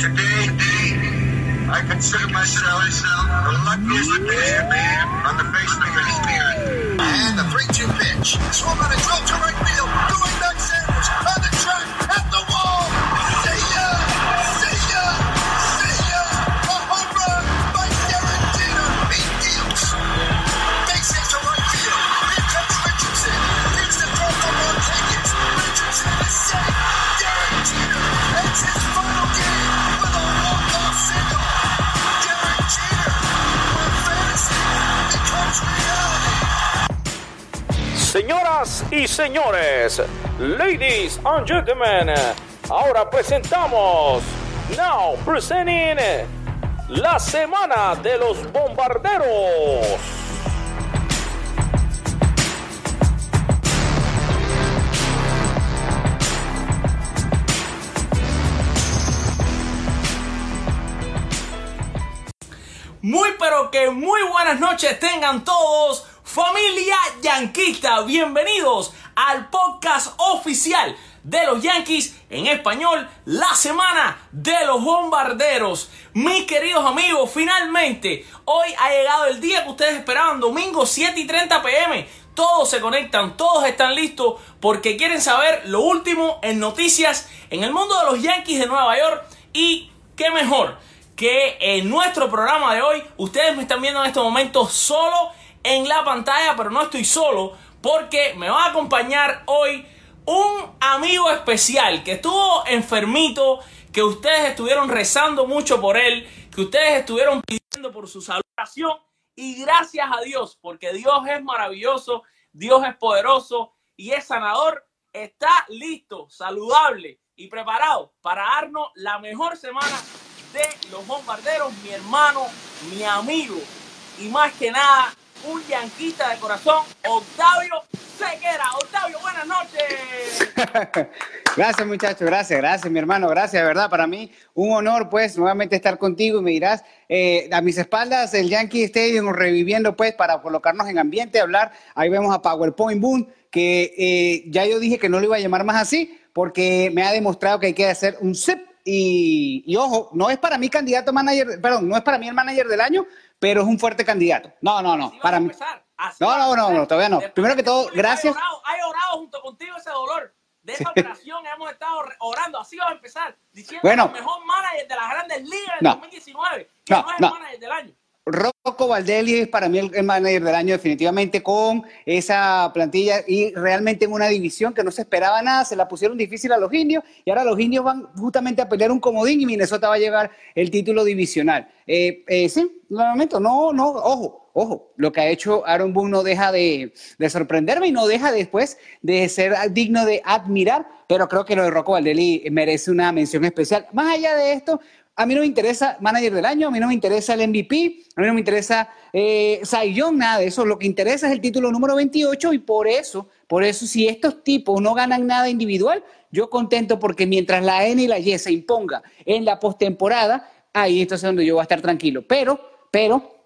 today, I consider myself the luckiest man on the face of the earth. And the 3-2 pitch. Swung on a drill to right field. Y señores, ladies and gentlemen, ahora presentamos, now presenting, la semana de los bombarderos. Muy pero que muy buenas noches tengan todos, familia yanquista, bienvenidos al podcast oficial de los Yankees en español, la semana de los bombarderos. Mis queridos amigos, finalmente hoy ha llegado el día que ustedes esperaban, domingo 7 y 30 pm. Todos se conectan, todos están listos porque quieren saber lo último en noticias en el mundo de los Yankees de Nueva York y qué mejor que en nuestro programa de hoy ustedes me están viendo en este momento solo en la pantalla, pero no estoy solo porque me va a acompañar hoy un amigo especial que estuvo enfermito, que ustedes estuvieron rezando mucho por él, que ustedes estuvieron pidiendo por su salvación y gracias a Dios, porque Dios es maravilloso, Dios es poderoso y es sanador, está listo, saludable y preparado para darnos la mejor semana de los bombarderos, mi hermano, mi amigo y más que nada un yanquista de corazón, Octavio Ceguera. Octavio, buenas noches. gracias muchachos, gracias, gracias mi hermano, gracias, de verdad, para mí un honor pues nuevamente estar contigo y me dirás, eh, a mis espaldas el Yankee Stadium reviviendo pues para colocarnos en ambiente, hablar, ahí vemos a PowerPoint Boom, que eh, ya yo dije que no lo iba a llamar más así porque me ha demostrado que hay que hacer un zip y, y, ojo, no es para mí candidato manager, perdón, no es para mí el manager del año, pero es un fuerte candidato. No, no, no, para mí. No, no, no, no, todavía no. Primero que todo, gracias. Hay orado, junto contigo ese dolor de esa operación, hemos estado orando, así vamos a empezar, diciendo Bueno. el mejor manager de las grandes ligas del No. 2019, que no, es el manager del año. Rocco Valdelli es para mí el, manager del año definitivamente con esa plantilla y realmente en una división que no se esperaba nada, se la pusieron difícil a los indios y ahora los indios van justamente a pelear un comodín y Minnesota va a llevar el título divisional. Eh, eh, sí, nuevamente, no, no, ojo, ojo, lo que ha hecho Aaron Boone no deja de, de sorprenderme y no deja después de ser digno de admirar, pero creo que lo de Rocco Valdelli merece una mención especial. Más allá de esto, a mí no me interesa manager del año, a mí no me interesa el MVP, a mí no me interesa eh, nada de eso. Lo que interesa es el título número 28 y por eso, por eso, si estos tipos no ganan nada individual, yo contento porque mientras la N y la Y se imponga en la postemporada, ahí entonces es donde yo voy a estar tranquilo. Pero, pero,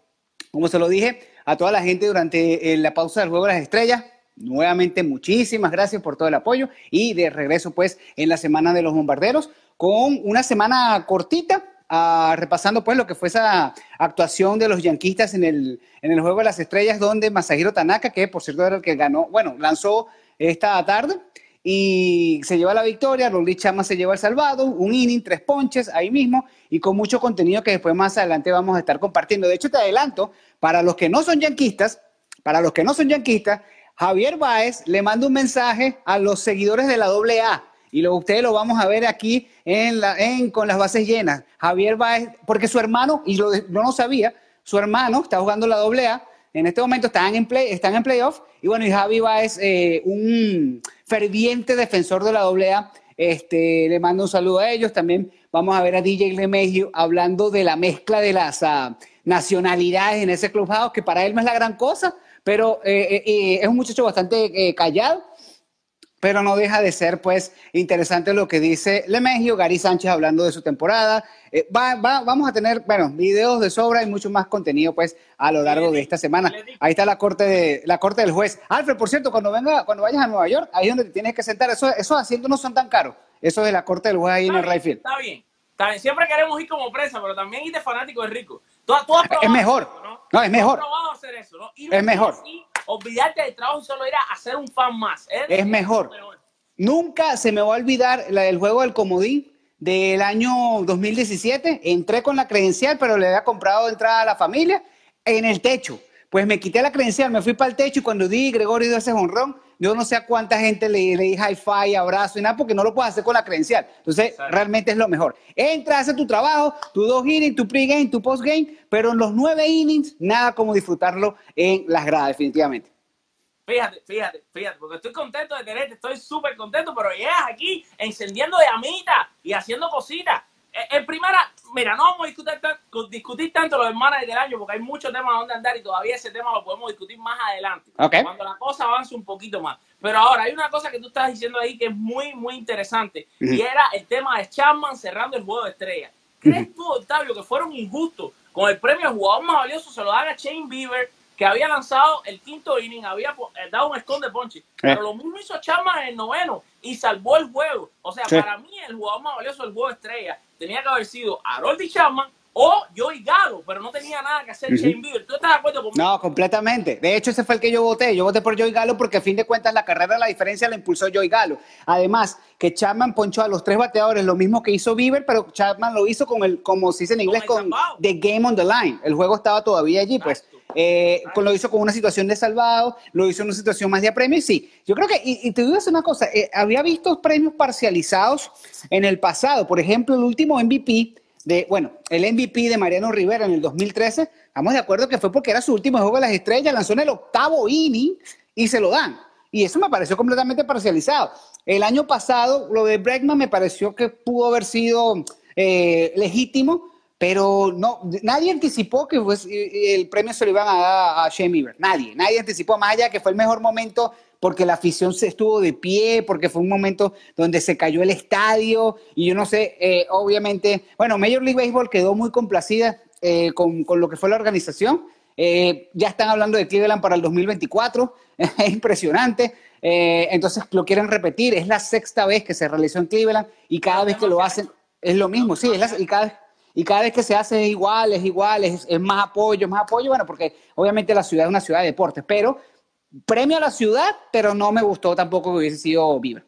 como se lo dije a toda la gente durante eh, la pausa del Juego de las Estrellas, nuevamente muchísimas gracias por todo el apoyo y de regreso pues en la semana de los bombarderos con una semana cortita, ah, repasando pues lo que fue esa actuación de los yanquistas en el, en el Juego de las Estrellas, donde Masahiro Tanaka, que por cierto era el que ganó, bueno, lanzó esta tarde y se lleva la victoria, Rolly Chama se lleva el salvado, un inning, tres ponches ahí mismo y con mucho contenido que después más adelante vamos a estar compartiendo. De hecho, te adelanto, para los que no son yanquistas, para los que no son yanquistas, Javier Báez le manda un mensaje a los seguidores de la AA y lo, ustedes lo vamos a ver aquí en la, en, con las bases llenas. Javier Báez, porque su hermano, y lo, yo no sabía, su hermano está jugando la AA, en este momento están en, play, están en y bueno, y Javi Báez, eh, un ferviente defensor de la AA, este, le mando un saludo a ellos. También vamos a ver a DJ Lemegio hablando de la mezcla de las ah, nacionalidades en ese clubhouse, que para él no es la gran cosa, pero eh, eh, eh, es un muchacho bastante callado, pero no deja de ser pues interesante lo que dice Lemegio, Gary Sánchez hablando de su temporada. Eh, va, va- vamos a tener, bueno, videos de sobra y mucho más contenido pues a lo largo de esta semana. Ahí está la corte, de, la corte del juez. Alfred, por cierto, cuando venga, cuando vayas a Nueva York, ahí es donde te tienes que sentar. Eso, esos asientos no son tan caros. Eso de la corte del juez ahí en Está el bien, right field. Está bien. Siempre queremos ir como presa, pero también ir de fanático es rico. Tú, tú has Es mejor. ¿no? No, es mejor. probado hacer eso, ¿no? Ir Es mejor. así, olvidarte del trabajo y solo ir a hacer un fan más. Es mejor. Nunca se me va a olvidar la del juego del comodín del año 2017. Entré con la credencial, pero le había comprado entrada a la familia en el techo. Pues me quité la credencial, me fui para el techo y cuando di Gregorio dio ese honrón, yo no sé a cuánta gente le, le di hi-fi, abrazo y nada, porque no lo puedes hacer con la credencial. Entonces, Exacto. realmente es lo mejor. Entra, hace tu trabajo, tu dos innings, tu pregame, tu postgame, pero en los nueve innings, nada como disfrutarlo en las gradas, definitivamente. Fíjate, fíjate, fíjate, porque estoy contento de tenerte, estoy súper contento, pero llegas aquí encendiendo llamitas y haciendo cositas. Eh, En primera, mira, no vamos a discutir, discutir tanto los hermanos del año porque hay muchos temas donde andar y todavía ese tema lo podemos discutir más adelante, Ok. cuando la cosa avance un poquito más. Pero ahora hay una cosa que tú estás diciendo ahí que es muy, muy interesante y era el tema de Chapman cerrando el juego de estrella. ¿Crees tú, Octavio, que fueron injustos con el premio al jugador más valioso? Se lo dan a Shane Bieber, que había lanzado el quinto inning, había eh, dado un esconde ponche. Pero lo mismo hizo Chapman en el noveno y salvó el juego. O sea, Sí. para mí el jugador más valioso del juego estrella tenía que haber sido Harold Chapman o Joey Galo, pero no tenía nada que hacer Shane Bieber. ¿Tú estás de acuerdo conmigo? No, completamente. De hecho, ese fue el que yo voté. Yo voté por Joey Galo porque a fin de cuentas la carrera, la diferencia la impulsó Joey Galo. Además, que Chapman ponchó a los tres bateadores, lo mismo que hizo Bieber, pero Chapman lo hizo con el, como se dice en inglés, Con the game on the line. El juego estaba todavía allí, pues. Eh, con- lo hizo con una situación de salvado, lo hizo en una situación más de apremio, y sí. Yo creo que, y, y te digo una cosa, eh, había visto premios parcializados en el pasado. Por ejemplo, el último MVP de, bueno, el MVP de Mariano Rivera en el 2013, estamos de acuerdo que fue porque era su último juego de las estrellas, lanzó en el octavo inning y se lo dan. Y eso me pareció completamente parcializado. El año pasado, lo de Bregman me pareció que pudo haber sido eh, legítimo, pero no, nadie anticipó que eh, el premio se lo iban a dar a Shane Bieber. Nadie, nadie anticipó más allá que fue el mejor momento porque la afición se estuvo de pie, porque fue un momento donde se cayó el estadio y yo no sé, eh, obviamente, bueno, Major League Baseball quedó muy complacida eh, con, con lo que fue la organización. Eh, ya están hablando de Cleveland para el 2024, es impresionante. Eh, entonces lo quieren repetir, es la sexta vez que se realizó en Cleveland y cada vez que lo hacen es lo mismo, sí, es la- y, cada, y cada vez que se hace es igual, es igual, es, es más apoyo, más apoyo, bueno, porque obviamente la ciudad es una ciudad de deportes, pero premio a la ciudad, pero no me gustó tampoco que hubiese sido Bieber.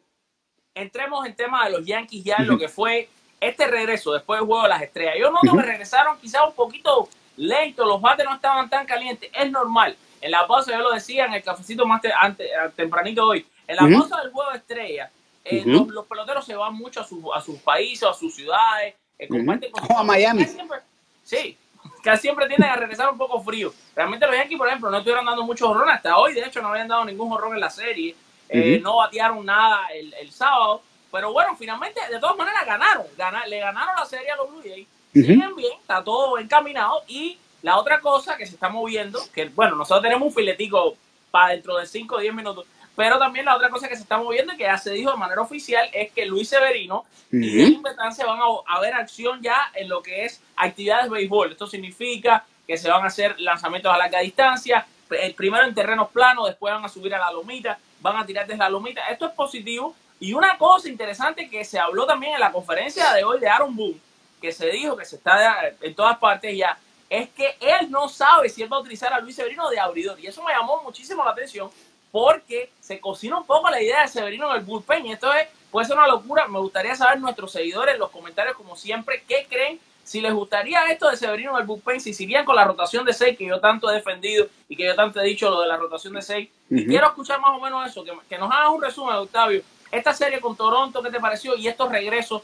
entremos en tema de los Yankees ya en lo que fue este regreso después del juego de las estrellas. Yo noto que regresaron quizás un poquito lento, los bates no estaban tan calientes, es normal. En la pausa, yo lo decía en el cafecito más te- ante- a- tempranito hoy, en la pausa del juego de estrellas, eh, los, los peloteros se van mucho a, su- a sus países, a sus ciudades, eh, comparten con O a Miami. Siempre- sí, casi siempre tienden a regresar un poco frío. Realmente los Yankees, por ejemplo, no estuvieron dando muchos jorrones hasta hoy, de hecho no habían dado ningún jorrón en la serie, Eh, no batearon nada el, el sábado, pero bueno, finalmente de todas maneras ganaron, Gana- le ganaron la serie a los Blue Jays, Ujú. siguen bien, está todo encaminado. Y la otra cosa que se está moviendo, que bueno, nosotros tenemos un filetico para dentro de 5 o 10 minutos, pero también la otra cosa que se está moviendo y que ya se dijo de manera oficial es que Luis Severino y Ujú. Dylan Betán se van a, a ver acción ya en lo que es actividades de béisbol. Esto significa que se van a hacer lanzamientos a larga distancia, el primero en terrenos planos, después van a subir a la lomita, van a tirar desde la lomita. Esto es positivo. Y una cosa interesante que se habló también en la conferencia de hoy de Aaron Boone, que se dijo que se está en todas partes ya, es que él no sabe si él va a utilizar a Luis Severino de abridor. Y eso me llamó muchísimo la atención porque se cocina un poco la idea de Severino en el bullpen. Y esto es, puede ser una locura. Me gustaría saber nuestros seguidores en los comentarios, como siempre, qué creen. Si les gustaría esto de Severino en el bullpen, si irían con la rotación de 6, que yo tanto he defendido y que yo tanto he dicho lo de la rotación de 6. Y Ujú. quiero escuchar más o menos eso, que, que nos hagas un resumen, Octavio. Esta serie con Toronto, ¿qué te pareció? Y estos regresos,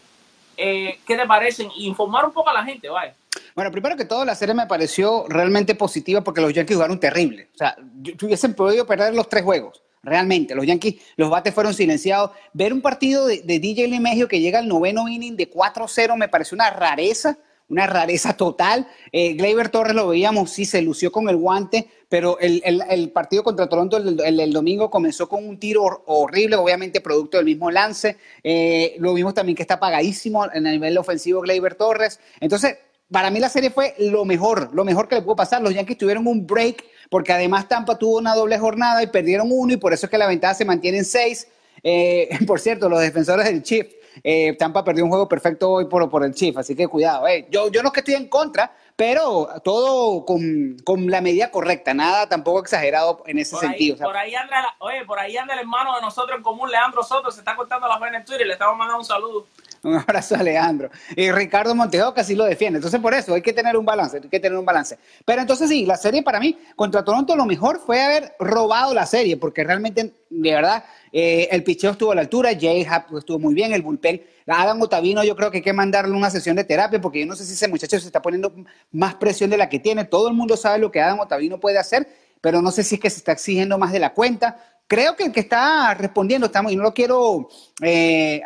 eh, ¿qué te parecen? Informar un poco a la gente, vaya. Bueno, primero que todo, la serie me pareció realmente positiva porque los Yankees jugaron terrible. O sea, hubiesen podido perder los tres juegos. Realmente, los Yankees, los bates fueron silenciados. Ver un partido de, de DJ LeMahieu que llega al noveno inning de 4-0 me pareció una rareza, una rareza total. Eh, Gleyber Torres lo veíamos, sí, se lució con el guante, pero el, partido contra Toronto el, domingo comenzó con un tiro hor- horrible, obviamente producto del mismo lance. Eh, lo vimos también que está apagadísimo en el nivel ofensivo Gleyber Torres. Entonces, para mí la serie fue lo mejor, lo mejor que le pudo pasar. Los Yankees tuvieron un break porque además Tampa tuvo una doble jornada y perdieron uno y por eso es que la ventaja se mantiene en seis. Eh, por cierto, los defensores del Chief Eh, Tampa perdió un juego perfecto hoy por, por el Chief, así que cuidado. Eh. Yo, yo no es que estoy en contra, pero todo con, con, la medida correcta, nada tampoco exagerado en ese por sentido. Ahí, por, ahí anda, oye, por ahí anda el hermano de nosotros en común, Leandro Soto, se está contando las buenas en Twitter y le estamos mandando un saludo. Un abrazo a Leandro. Y Ricardo Montejo casi lo defiende. Entonces, por eso hay que tener un balance, hay que tener un balance. Pero entonces sí, la serie para mí contra Toronto lo mejor fue haber robado la serie, porque realmente, de verdad, eh, el picheo estuvo a la altura, Jay Happ estuvo muy bien, el bullpen. Adam Otavino yo creo que hay que mandarle una sesión de terapia, porque yo no sé si ese muchacho se está poniendo más presión de la que tiene. Todo el mundo sabe lo que Adam Otavino puede hacer, pero no sé si es que se está exigiendo más de la cuenta creo que el que está respondiendo, estamos, y no lo quiero eh,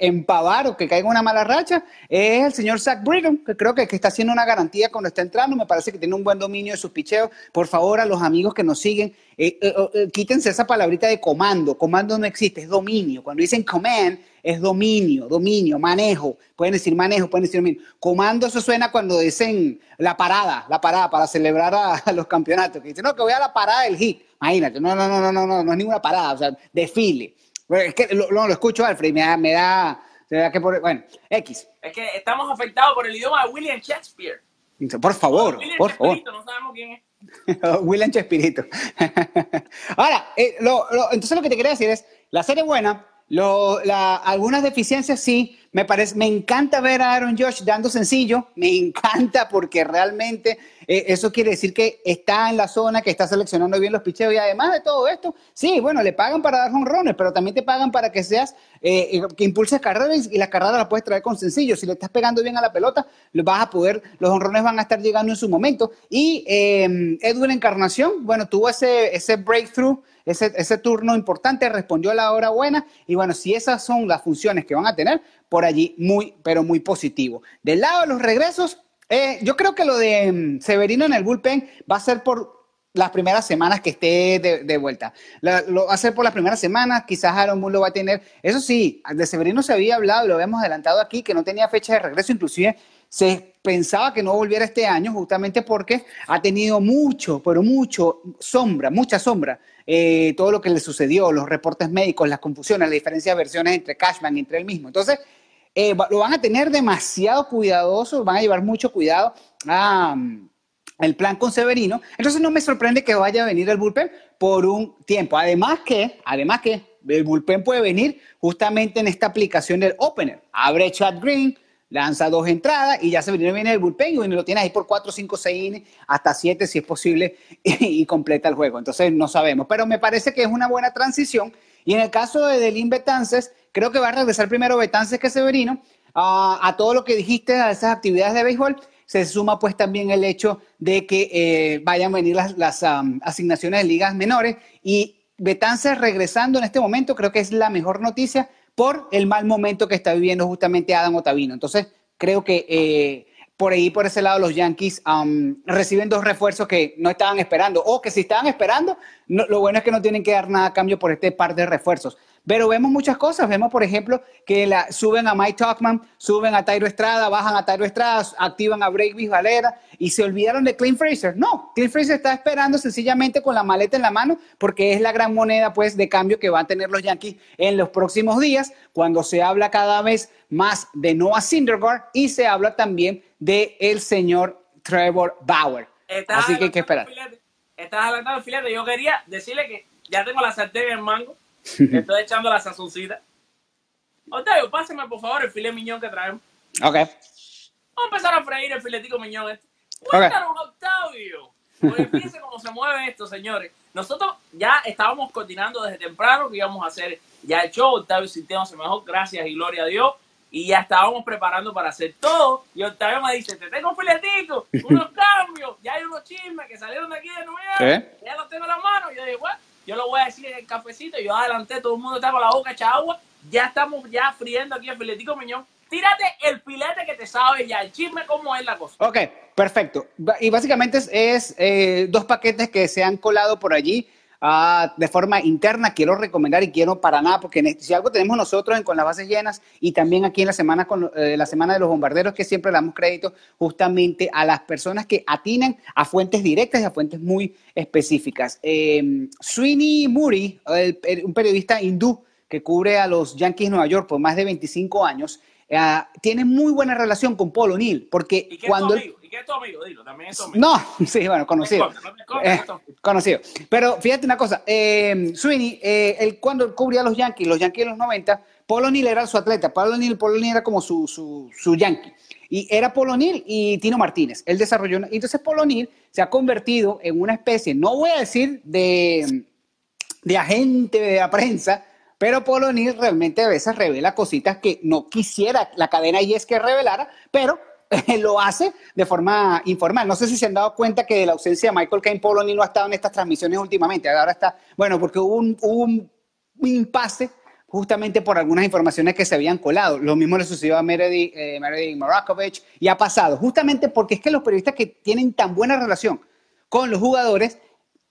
empavar o que caiga una mala racha, es el señor Zach Brigham, que creo que, que, está haciendo una garantía cuando está entrando, me parece que tiene un buen dominio de sus picheos. Por favor, a los amigos que nos siguen, eh, eh, quítense esa palabrita de comando, comando no existe, es dominio. Cuando dicen command, es dominio, dominio, manejo. Pueden decir manejo, pueden decir dominio. Comando, eso suena cuando dicen la parada, la parada para celebrar a, a los campeonatos. Que dicen, no, que voy a la parada del hit. Imagínate, no, no, no, no, no, no, no es ninguna parada, o sea, desfile. Es que lo, lo, lo escucho, Alfred, me da, me da, me da que por, bueno, X. Es que estamos afectados por el idioma de William Shakespeare. Por favor, William por favor. no sabemos quién es. William Chespirito. Ahora, eh, lo, lo, entonces lo que te quería decir es, la serie buena, lo, algunas deficiencias sí, me parece, me encanta ver a Aaron Josh dando sencillo, me encanta porque realmente eh, eso quiere decir que está en la zona, que está seleccionando bien los picheos y además de todo esto, sí, bueno, le pagan para dar honrones, pero también te pagan para que seas, eh, que impulses carreras y las carreras las puedes traer con sencillo. Si le estás pegando bien a la pelota, vas a poder, los honrones van a estar llegando en su momento. Y eh, Edwin Encarnación, bueno, tuvo ese, ese breakthrough ese, ese, turno importante, respondió a la hora buena y bueno, si esas son las funciones que van a tener, por allí muy, pero muy positivo. Del lado de los regresos, eh, yo creo que lo de um, Severino en el bullpen va a ser por las primeras semanas que esté de, vuelta. Lo va a ser por las primeras semanas, quizás Aaron Moon lo va a tener. Eso sí, de Severino se había hablado, lo habíamos adelantado aquí, que no tenía fecha de regreso, inclusive se pensaba que no volviera este año justamente porque ha tenido mucho, pero mucho sombra, mucha sombra, eh, todo lo que le sucedió, los reportes médicos, las confusiones, la diferencia de versiones entre Cashman y entre él mismo. Entonces, eh, lo van a tener demasiado cuidadoso, van a llevar mucho cuidado a... Um, el plan con Severino, entonces no me sorprende que vaya a venir el bullpen por un tiempo. Además que, además que el bullpen puede venir justamente en esta aplicación del opener. Abre Chad Green, lanza dos entradas y ya Severino viene el bullpen y lo tienes ahí por 4, 5, 6 hasta 7 si es posible y, y, completa el juego. Entonces no sabemos, pero me parece que es una buena transición. Y en el caso de Delin Betances, creo que va a regresar primero Betances que Severino uh, a todo lo que dijiste, a esas actividades de béisbol se suma pues también el hecho de que eh, vayan a venir las, las um, asignaciones de ligas menores y Betances regresando en este momento creo que es la mejor noticia por el mal momento que está viviendo justamente Adam Otavino. Entonces creo que eh, por ahí, por ese lado, los Yankees um, reciben dos refuerzos que no estaban esperando o que si estaban esperando, lo bueno es que no tienen que dar nada a cambio por este par de refuerzos. Pero vemos muchas cosas. Vemos, por ejemplo, que la, suben a Mike Talkman, suben a Tyro Estrada, bajan a Tyro Estrada, activan a Breakbeat Valera y se olvidaron de Clint Fraser. No, Clint Fraser está esperando sencillamente con la maleta en la mano porque es la gran moneda pues, de cambio que van a tener los Yankees en los próximos días cuando se habla cada vez más de Noah Syndergaard y se habla también de el señor Trevor Bauer. Estás Así que hay que esperar. Estás adelantando el filete. Yo quería decirle que ya tengo la sartén en el Estoy echando la sazoncita. Octavio, páseme por favor el filet miñón que traemos. Ok. Vamos a empezar a freír el filetico miñón este. Cuéntanos, okay. Octavio. Porque fíjense cómo se mueve esto, señores. Nosotros ya estábamos coordinando desde temprano que íbamos a hacer ya el show. Octavio sintiéndose mejor, gracias y gloria a Dios. Y ya estábamos preparando para hacer todo. Y Octavio me dice, te tengo un filetico, unos cambios, ya hay unos chismes que salieron de aquí de Nueva York. ¿Eh? Ya los tengo en la mano. Y yo dije, bueno, yo lo voy a decir en el cafecito. Yo adelanté, todo el mundo está con la boca hecha agua. Ya estamos ya friendo aquí el filetico miñón. Tírate el filete que te sabe ya, el chisme cómo es la cosa. Ok, perfecto. Y básicamente es, eh, dos paquetes que se han colado por allí uh, de forma interna. Quiero recomendar y quiero para nada, porque este, si algo tenemos nosotros en, con las bases llenas y también aquí en la semana, con, eh, la semana de los bombarderos, que siempre le damos crédito justamente a las personas que atinan a fuentes directas y a fuentes muy específicas. Eh, Sweeney Muri, el, el, un periodista hindú, que cubre a los Yankees de Nueva York por más de 25 años, eh, tiene muy buena relación con Paul O'Neill, porque ¿Y qué cuando... ¿Y qué es tu amigo? Dilo, también es tu amigo. No, sí, bueno, conocido. No te cortes, no te cortes, Eh, conocido. Pero fíjate una cosa, eh, Sweeney, eh, él, cuando él cubría a los Yankees, los Yankees de los 90, Paul O'Neill era su atleta, Paul O'Neill, Paul O'Neill era como su, su, su Yankee. Y era Paul O'Neill y Tino Martínez. Él desarrolló, una- entonces Paul O'Neill se ha convertido en una especie, no voy a decir de, de agente de la prensa, pero Paul O'Neill realmente a veces revela cositas que no quisiera la cadena y es que revelara, pero lo hace de forma informal. No sé si se han dado cuenta que de la ausencia de Michael Caine, Paul O'Neill no ha estado en estas transmisiones últimamente. Ahora está, bueno, porque hubo un, un impasse justamente por algunas informaciones que se habían colado. Lo mismo le sucedió a Meredith, eh, Meredith Morakovich y ha pasado, justamente porque es que los periodistas que tienen tan buena relación con los jugadores,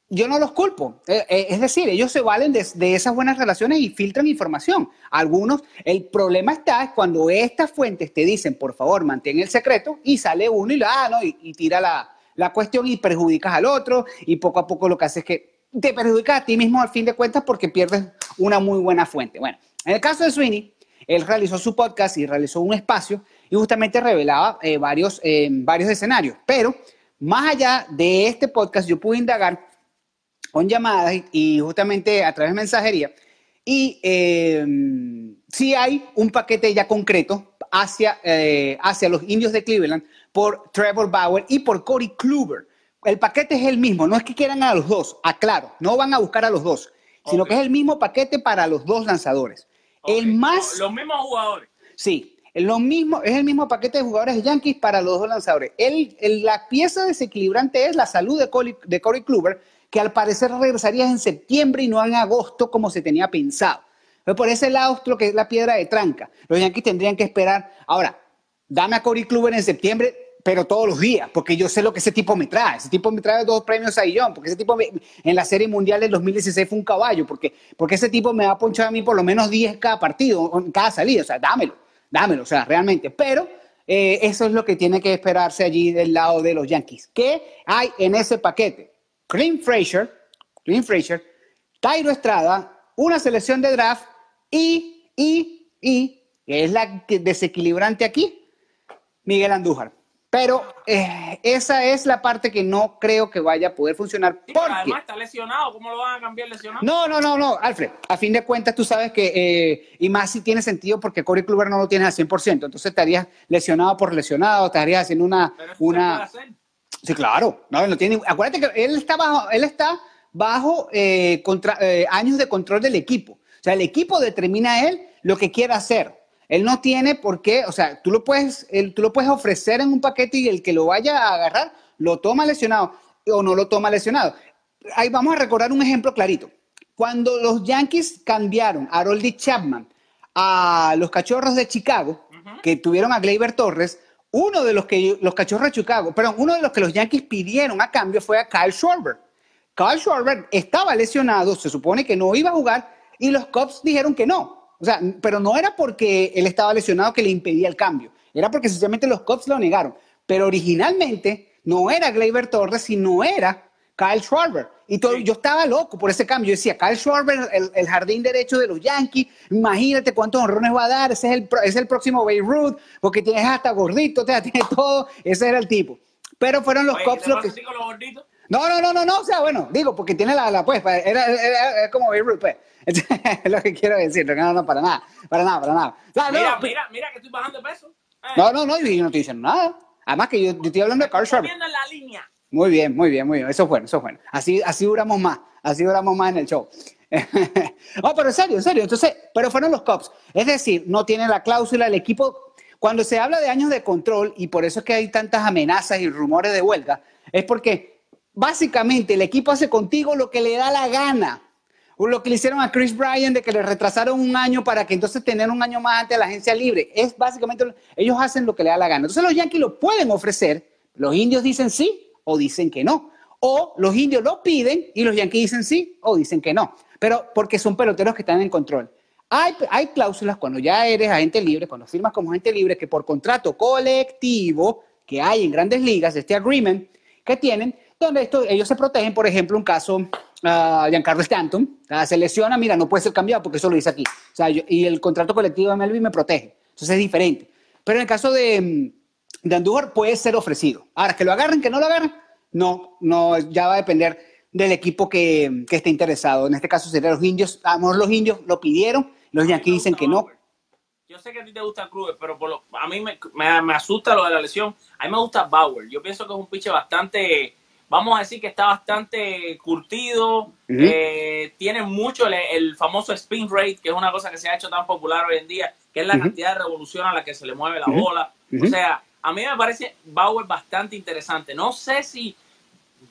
yo no los culpo. Eh, eh, es decir, ellos se valen de, esas buenas relaciones y filtran información. Algunos, el problema está es cuando estas fuentes te dicen, por favor, mantén el secreto, y sale uno y, la, ah, no, y, tira la, la cuestión y perjudicas al otro, y poco a poco lo que hace es que te perjudicas a ti mismo al fin de cuentas porque pierdes una muy buena fuente. Bueno, en el caso de Sweeney, él realizó su podcast y realizó un espacio y justamente revelaba eh, varios, eh, varios escenarios. Pero más allá de este podcast, yo pude indagar con llamadas y, y justamente a través de mensajería. Y eh, sí hay un paquete ya concreto hacia, eh, hacia los indios de Cleveland por Trevor Bauer y por Corey Kluber. El paquete es el mismo, no es que quieran a los dos, aclaro, no van a buscar a los dos, sino que es el mismo paquete para los dos lanzadores. El más... Los mismos jugadores. Sí, lo mismo, es el mismo paquete de jugadores de Yankees para los dos lanzadores. El, el- la pieza desequilibrante es la salud de Corey, de Corey Kluber, que al parecer regresaría en septiembre y no en agosto como se tenía pensado. Entonces, por ese lado que es la piedra de tranca. Los Yankees tendrían que esperar. Ahora, dame a Corey Kluber en septiembre, pero todos los días, porque yo sé lo que ese tipo me trae. Ese tipo me trae dos premios a Guillón, porque ese tipo en la Serie Mundial del 2016 fue un caballo, porque, porque ese tipo me va a a mí por lo menos 10 cada partido, cada salida. O sea, dámelo, dámelo, o sea, realmente. Pero eh, eso es lo que tiene que esperarse allí del lado de los Yankees. ¿Qué hay en ese paquete? Clint Frazier, Clint Frazier, Tairo Estrada, una selección de draft y, y, y, que es la desequilibrante aquí, Miguel Andújar. Pero eh, esa es la parte que no creo que vaya a poder funcionar. Sí, porque además está lesionado. ¿Cómo lo van a cambiar lesionado? no, no, no, no, Alfred. A fin de cuentas, tú sabes que, eh, y más si tiene sentido porque Corey Kluber no lo tienes al 100%. Entonces estarías lesionado por lesionado, estarías haciendo una. Pero eso se puede una hacer. Sí, claro. No, no tiene, acuérdate que él está bajo, él está bajo eh, contra- eh, años de control del equipo. O sea, el equipo determina a él lo que quiere hacer. Él no tiene por qué, o sea, tú lo puedes, él- tú lo puedes ofrecer en un paquete y el que lo vaya a agarrar lo toma lesionado o no lo toma lesionado. Ahí vamos a recordar un ejemplo clarito. Cuando los Yankees cambiaron a Harold Chapman a los Cachorros de Chicago, que tuvieron a Gleyber Torres, uno de los que los Cachorros de Chicago, perdón, uno de los que los Yankees pidieron a cambio fue a Kyle Schwarber. Kyle Schwarber estaba lesionado, se supone que no iba a jugar y los Cubs dijeron que no. O sea, pero no era porque él estaba lesionado que le impedía el cambio, era porque sencillamente los Cubs lo negaron. Pero originalmente no era Gleyber Torres, sino era Kyle Schwarber. Y todo, yo estaba loco por ese cambio. Yo decía, Kyle Schwarber, el, el jardín derecho de los Yankees, imagínate cuántos honrones va a dar, ese es el, es el próximo Babe Ruth, porque tienes hasta gordito, te tiene todo, ese era el tipo. Pero fueron los Oye, ¿qué los que... con los gorditos? No, no, no, no, no, o sea, bueno, digo, porque tiene la, la pues, era, era- era como Babe Ruth, pues. es lo que quiero decir, no, no, para nada, para nada, para nada. O sea, Mira, no, mira, mira que estoy bajando peso. Eh, no, no, no, yo no estoy diciendo nada. Además que yo, yo estoy hablando de Carl Schwarber. La línea. Muy bien, muy bien, muy bien. Eso es bueno, eso es bueno. Así, así duramos más, así duramos más en el show. no, pero en serio, en serio. Entonces, pero fueron los Cubs. Es decir, no tiene la cláusula, el equipo. Cuando se habla de años de control, y por eso es que hay tantas amenazas y rumores de huelga, es porque básicamente el equipo hace contigo lo que le da la gana. O lo que le hicieron a Chris Bryan de que le retrasaron un año para que entonces tener un año más antes de la agencia libre. Es básicamente, ellos hacen lo que le da la gana. Entonces los Yankees lo pueden ofrecer, los indios dicen sí o dicen que no. O los indios lo piden y los Yankees dicen sí o dicen que no. Pero porque son peloteros que están en control. Hay, hay cláusulas cuando ya eres agente libre, cuando firmas como agente libre, que por contrato colectivo que hay en grandes ligas, este agreement que tienen, donde esto, ellos se protegen, por ejemplo, un caso a Giancarlo Stanton, ah, se lesiona, mira, no puede ser cambiado porque eso lo dice aquí. O yo- y el contrato colectivo de Melvin me protege. Entonces es diferente. Pero en el caso de, mm, de Andújar puede ser ofrecido. Ahora, que lo agarren, que no lo agarren, no, no, ya va a depender del equipo que, que esté interesado. En este caso serían los indios. A lo mejor los indios lo pidieron, los Yankees dicen que no. Yo sé que a ti te gusta Cruz, pero por lo- a mí me, me- me asusta lo de la lesión. A mí me gusta Bauer. Yo pienso que es un pitcher bastante, vamos a decir que está bastante curtido. eh, tiene mucho el, el famoso spin rate, que es una cosa que se ha hecho tan popular hoy en día, que es la cantidad de revolución a la que se le mueve la bola. O sea, a mí me parece Bauer bastante interesante. No sé si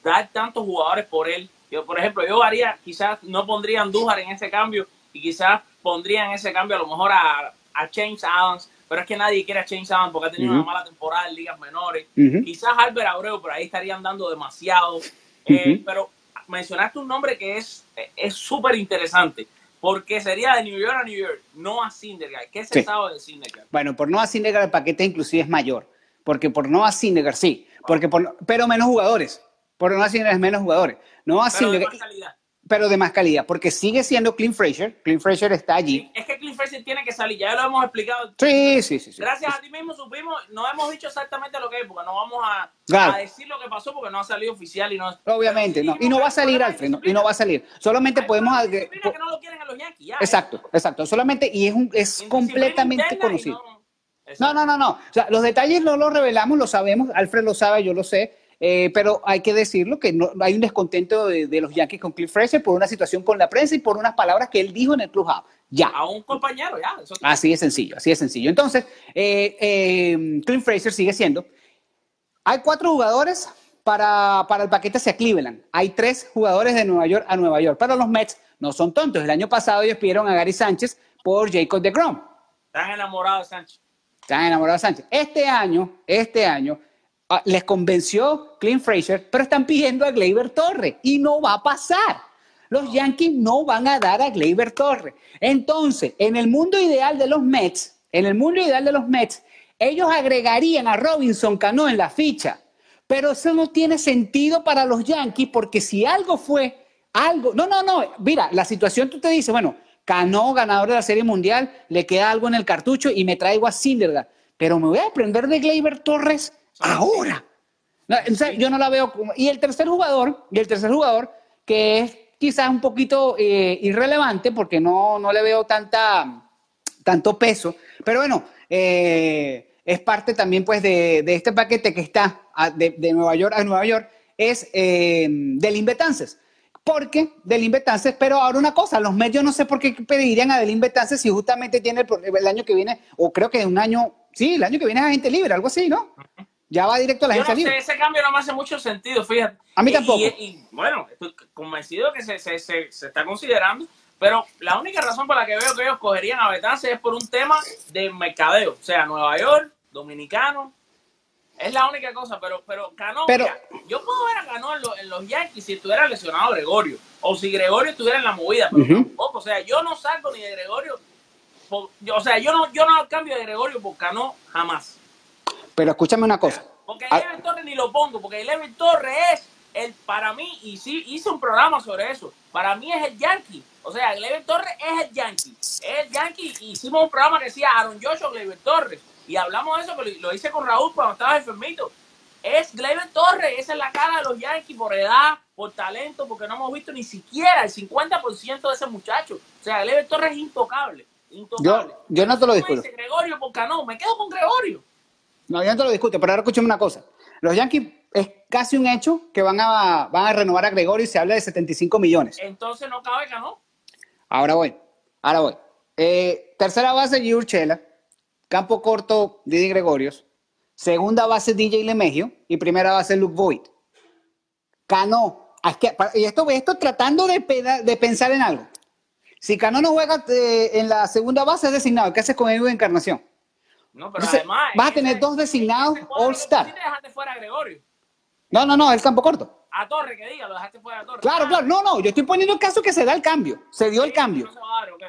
dar tantos jugadores por él. Yo, por ejemplo, yo haría, quizás no pondría a Andújar en ese cambio y quizás pondría en ese cambio a lo mejor a, a James Adams, pero es que nadie quiere a James Adams porque ha tenido una mala temporada en ligas menores. Quizás Albert Abreu, pero ahí estarían dando demasiado. Eh. Pero mencionaste un nombre que es es súper interesante porque sería de New York a New York, no a Syndergaard. ¿Qué se Sí. sabe de Syndergaard? Bueno, por Noah Syndergaard el paquete inclusive es mayor. Porque por Noah Syndergaard sí. Porque por, pero menos jugadores. Por Noah Syndergaard es menos jugadores. Pero de más calidad. pero de más calidad. Porque sigue siendo Clint Fraser. Clint Fraser está allí. Es que Cliff Fraser tiene que salir, ya lo hemos explicado. Sí, sí, sí. sí. Gracias a ti mismo supimos, no hemos dicho exactamente lo que es, porque no vamos a, Claro. a decir lo que pasó porque no ha salido oficial y no. Obviamente, no. Y no va a salir, Alfred. no, y no va a salir. Solamente podemos... que no lo quieren a los Yankees, ya. Exacto, exacto. Solamente, y es, un, es completamente conocido. no- No, no, no, no. O sea, los detalles no los revelamos, lo sabemos. Alfred lo sabe, yo lo sé. eh, pero hay que decirlo que no, hay un descontento de, de los Yankees con Cliff Fraser por una situación con la prensa y por unas palabras que él dijo en el clubhouse. Ya. A un compañero, ya. Eso, Así de sencillo, así de sencillo. Entonces, eh, eh, Clint Fraser sigue siendo. Hay cuatro jugadores para, para el paquete hacia Cleveland. Hay tres jugadores de Nueva York a Nueva York. Pero los Mets no son tontos. El año pasado ellos pidieron a Gary Sánchez por Jacob de Grom. Están enamorados Sánchez. Están enamorados de Sánchez. Este año, este año, ah, les convenció Clint Fraser, pero están pidiendo a Gleyber Torres y no va a pasar. Los Yankees no van a dar a Gleyber Torres. Entonces, en el mundo ideal de los Mets, en el mundo ideal de los Mets, ellos agregarían a Robinson Cano en la ficha. Pero eso no tiene sentido para los Yankees porque si algo fue algo, no, no, no, mira, la situación tú te dices, bueno, Cano, ganador de la Serie Mundial, le queda algo en el cartucho y me traigo a Syndergaard, pero me voy a aprender de Gleyber Torres ahora. No, o sea, yo no la veo como... Y el tercer jugador, y el tercer jugador, que es quizás un poquito eh, irrelevante porque no, no le veo tanta, tanto peso, pero bueno, eh, es parte también pues de, de este paquete que está a- de, de Nueva York a Nueva York, es eh, del Betances. Porque Delin Betances, pero ahora una cosa, los medios no sé por qué pedirían a Delin Betances si justamente tiene el, año que viene, o creo que un año, sí, el año que viene es agente libre, algo así, ¿no? Ya va directo a la Yo agencia no sé, libre. ese cambio no me hace mucho sentido, fíjate. A mí Y- tampoco. Y, y, bueno, estoy convencido que se, se, se, se está considerando, pero la única razón por la que veo que ellos cogerían a Betances es por un tema de mercadeo. O sea, Nueva York, dominicano, es la única cosa, pero, pero Cano, Pero- mira, yo puedo ver a Cano en, los- en los Yankees si estuviera lesionado Gregorio, o si Gregorio estuviera en la movida, pero tampoco, o sea, yo no salgo ni de Gregorio, por- yo- o sea, yo no, yo no cambio de Gregorio por Cano jamás. Pero escúchame una cosa. Porque Ah, Eleven Torres ni lo pongo, porque Eleven Torres es el, para mí, y sí hice un programa sobre eso, para mí es el Yankee. O sea, Eleven Torres es el Yankee. Es el Yankee. Hicimos un programa que decía Aaron Joshua, Gleyber Torres. Y hablamos de eso, pero lo hice con Raúl cuando estaba enfermito. Es Gleyber Torres, esa es la cara de los Yankees por edad, por talento, porque no hemos visto ni siquiera el 50% de ese muchacho. O sea, Gleyber Torres es intocable. Intocable. Yo- yo no te lo discuto. Gregorio me quedo con Gregorio. No, yo no te lo discuto, pero ahora escúchame una cosa. Los Yankees es casi un hecho que van a, van a renovar a Gregorio y se habla de 75 millones. Entonces no cabe Cano. Ahora voy, ahora voy. Eh, tercera base, G. Campo corto, Didi Gregorios. Segunda base, DJ Lemegio. Y primera base, Luke Voigt. Cano. es que- y esto, esto tratando de, de pensar en algo. Si Cano no juega eh, en la segunda base, es designado. ¿Qué haces con él de encarnación? No, pero Entonces, además. vas a en tener ese- dos designados All-Star. sí dejaste fuera a Gregorio. No, no, no, el campo corto. A Torre, que diga, lo dejaste fuera a Torre. Claro, Ah, claro. No, no, yo estoy poniendo el caso que se da el cambio. Se dio el cambio.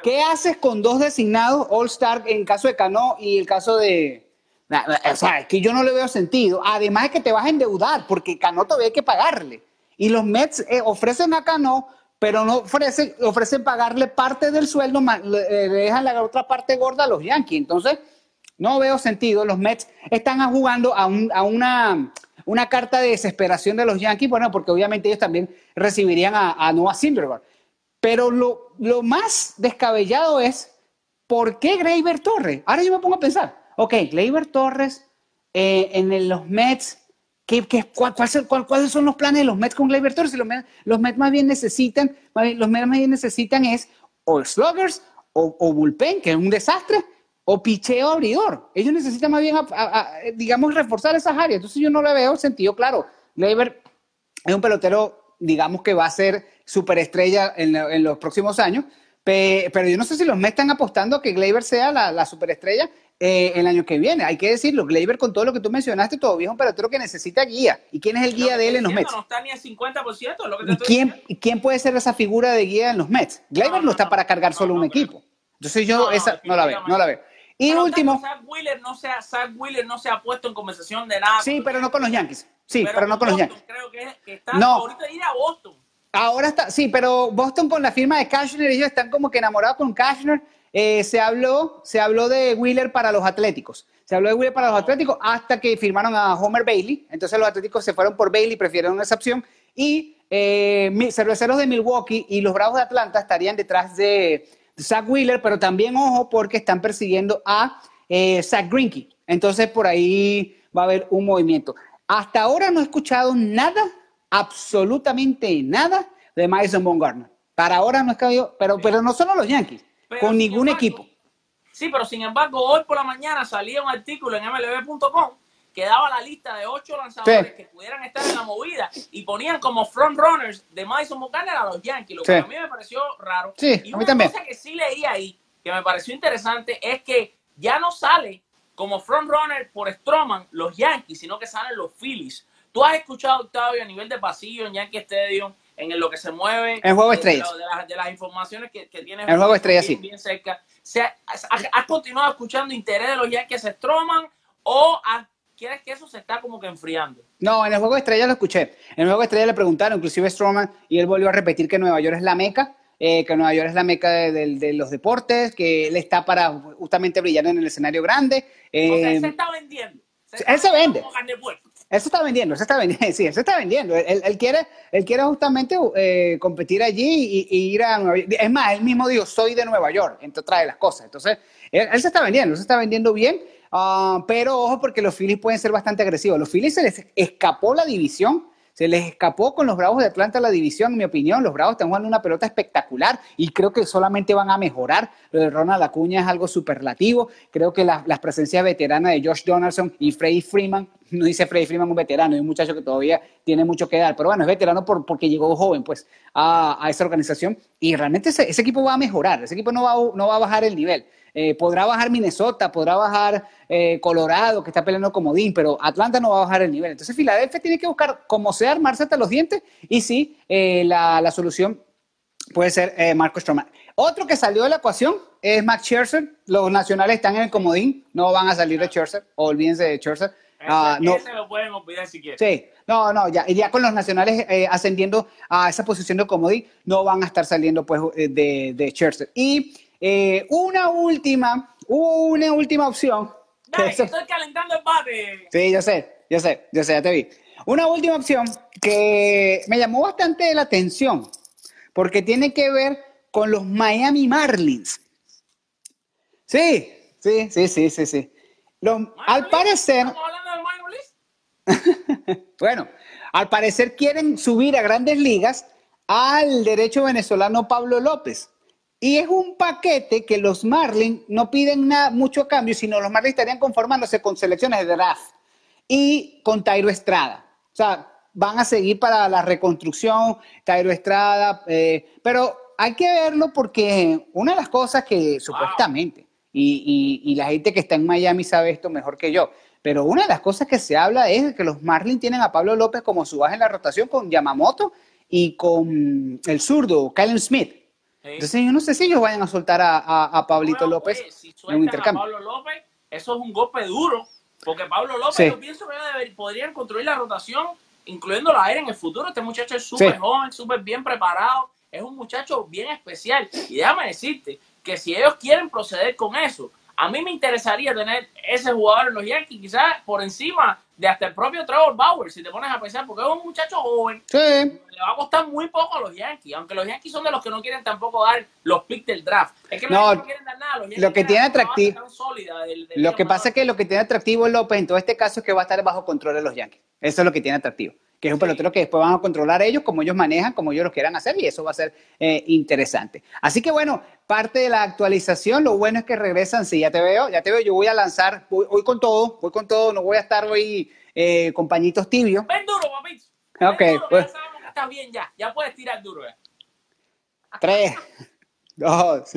¿Qué haces con dos designados All-Star en caso de Cano y el caso de... Na- na- O sea, es que yo no le veo sentido. Además es que te vas a endeudar porque Cano todavía hay que pagarle. Y los Mets eh, ofrecen a Cano pero no ofrecen, ofrecen pagarle parte del sueldo, le, dejan la otra parte gorda a los Yankees. Entonces, no veo sentido. Los Mets están jugando a, a una, una, carta de desesperación de los Yankees, bueno, porque obviamente ellos también recibirían a, a Noah Syndergaard. Pero lo, lo, más descabellado es, ¿por qué Gleyber Torres? Ahora yo me pongo a pensar, ok, Gleyber Torres eh, en los Mets ¿Qué, qué, cuál, ¿Cuáles son los planes de los Mets con Gleyber Torres? Los Mets, los Mets más bien necesitan, los Mets más bien necesitan es o sluggers o, bullpen, que es un desastre, o picheo abridor. Ellos necesitan más bien, digamos, reforzar esas áreas. Entonces yo no le veo sentido, claro. Gleyber es un pelotero, digamos, que va a ser superestrella en, en los próximos años, pero yo no sé si los Mets están apostando a que Gleyber sea la, la superestrella eh, el año que viene. Hay que decirlo, Gleyber, con todo lo que tú mencionaste, todavía es un pelotero que necesita guía. ¿Y quién es el guía de él en los Mets? No está ni al 50%. Lo que quién, ¿Quién puede ser esa figura de guía en los Mets? Gleyber no, está para cargar solo un equipo. Entonces yo esa no la veo, no la veo. Y último. Zach Wheeler, no se ha, Zach Wheeler no se ha puesto en conversación de nada. Sí, pero no con los Yankees. Sí, pero, no con los Yankees. Creo que, que está no. ahorita ir a Boston. Ahora está, sí, pero Boston con la firma de Cashner, ellos están como que enamorados con Cashner eh, se, habló, se habló de Wheeler para los Atléticos. Se habló de Wheeler para los Atléticos hasta que firmaron a Homer Bailey. Entonces los Atléticos se fueron por Bailey, prefirieron esa opción. Y eh, cerveceros de Milwaukee y los Bravos de Atlanta estarían detrás de Zach Wheeler, pero también ojo porque están persiguiendo a eh, Zach Greinke. Entonces por ahí va a haber un movimiento. Hasta ahora no he escuchado nada, absolutamente nada de Madison Bumgarner. Para ahora no he escuchado, pero, pero no solo los Yankees con ningún equipo. Sí, pero sin embargo, hoy por la mañana salía un artículo en mlb.com que daba la lista de ocho lanzadores que pudieran estar en la movida y ponían como front runners de Madison Bumgarner a los Yankees, lo que a mí me pareció raro. Sí, y una cosa que sí leí ahí, que me pareció interesante, es que ya no sale como front runner por Stroman los Yankees, sino que salen los Phillies. Tú has escuchado, Octavio, a nivel de pasillo en Yankee Stadium, en lo que se mueve. En juego estrellas. De, las informaciones que, que tiene. En juego estrellas, sí. Bien cerca. ¿Has continuado escuchando interés de los Yankees Stroman o quieres que eso se está como que enfriando? No, en el juego estrella lo escuché. En el juego estrella le preguntaron, inclusive Stroman, y él volvió a repetir que Nueva York es la meca. Eh, que Nueva York es la meca de, los deportes, que él está para justamente brillar en el escenario grande. Eh, o sea, él se está vendiendo. él se vende. Él se está vendiendo, se está vendiendo, sí, él se está vendiendo. Él, quiere, él quiere justamente eh, competir allí y, ir a Nueva York. Es más, él mismo dijo, soy de Nueva York, entre otras de las cosas. Entonces, él, se está vendiendo, se está vendiendo bien, ah, pero ojo porque los Phillies pueden ser bastante agresivos. Los Phillies se les escapó la división se les escapó con los Bravos de Atlanta la división, en mi opinión. Los Bravos están jugando una pelota espectacular y creo que solamente van a mejorar. Lo de Ronald Acuña es algo superlativo. Creo que las la presencias veteranas de Josh Donaldson y Freddie Freeman, no dice Freddie Freeman un veterano, es un muchacho que todavía tiene mucho que dar, pero bueno, es veterano por, porque llegó joven pues a, a esa organización y realmente ese, ese, equipo va a mejorar, ese equipo no va, no va a bajar el nivel. Eh, podrá bajar Minnesota, podrá bajar eh, Colorado, que está peleando comodín, pero Atlanta no va a bajar el nivel. Entonces Filadelfia tiene que buscar como sea armarse hasta los dientes y sí, eh, la, solución puede ser Marcos Stroman. Otro que salió de la ecuación es Max Scherzer. Los nacionales están en el comodín, no van a salir de Scherzer, olvídense de Scherzer. Ah, no. lo pueden olvidar si quieren. Sí, no, no, ya, ya con los nacionales ascendiendo a esa posición de comodín, no van a estar saliendo pues de, de Scherzer. Y eh, una última, una última opción. Dale, que estoy calentando el bate. Sí, yo sé, yo sé, yo sé, ya te vi. Una última opción que me llamó bastante la atención, porque tiene que ver con los Miami Marlins. Sí, sí, sí, sí, sí, sí. al parecer... ¿Estamos hablando de bueno, al parecer quieren subir a grandes ligas al derecho venezolano Pablo López. Y es un paquete que los Marlins no piden nada, mucho cambio, sino los Marlins estarían conformándose con selecciones de draft y con Tairo Estrada. O sea, van a seguir para la reconstrucción, Tairo Estrada, eh, pero hay que verlo porque una de las cosas que supuestamente, y, y, la gente que está en Miami sabe esto mejor que yo, pero una de las cosas que se habla es que los Marlins tienen a Pablo López como su baja en la rotación con Yamamoto y con el zurdo, Kyle Smith. Entonces yo no sé si ellos vayan a soltar a, a, Pablito López si en un intercambio. A Pablo López, eso es un golpe duro, porque Pablo López yo pienso que podrían construir la rotación, incluyendo la aire en el futuro. Este muchacho es súper joven, súper bien preparado, es un muchacho bien especial. Y déjame decirte que si ellos quieren proceder con eso, a mí me interesaría tener ese jugador en los Yankees, quizás por encima de hasta el propio Trevor Bauer, si te pones a pensar, porque es un muchacho joven. Sí. Le va a costar muy poco a los Yankees, aunque los Yankees son de los que no quieren tampoco dar los picks del draft. Es que los No, quieren dar nada. Los lo que tiene atractivo- del- del Lo que pasa es que lo que tiene atractivo López en todo este caso es que va a estar bajo control de los Yankees. Eso es lo que tiene atractivo. Que es un pelotero que después van a controlar ellos, como ellos manejan, como ellos lo quieran hacer, y eso va a ser eh, interesante. Así que bueno, parte de la actualización, lo bueno es que regresan, sí, ya te veo, ya te veo, yo voy a lanzar, voy, voy con todo, voy con todo, no voy a estar hoy eh, con pañitos tibios. Ven duro. Ven Ok, duro, que pues. ya sabemos que estás bien ya. Ya puedes tirar duro. ya. Tres, dos,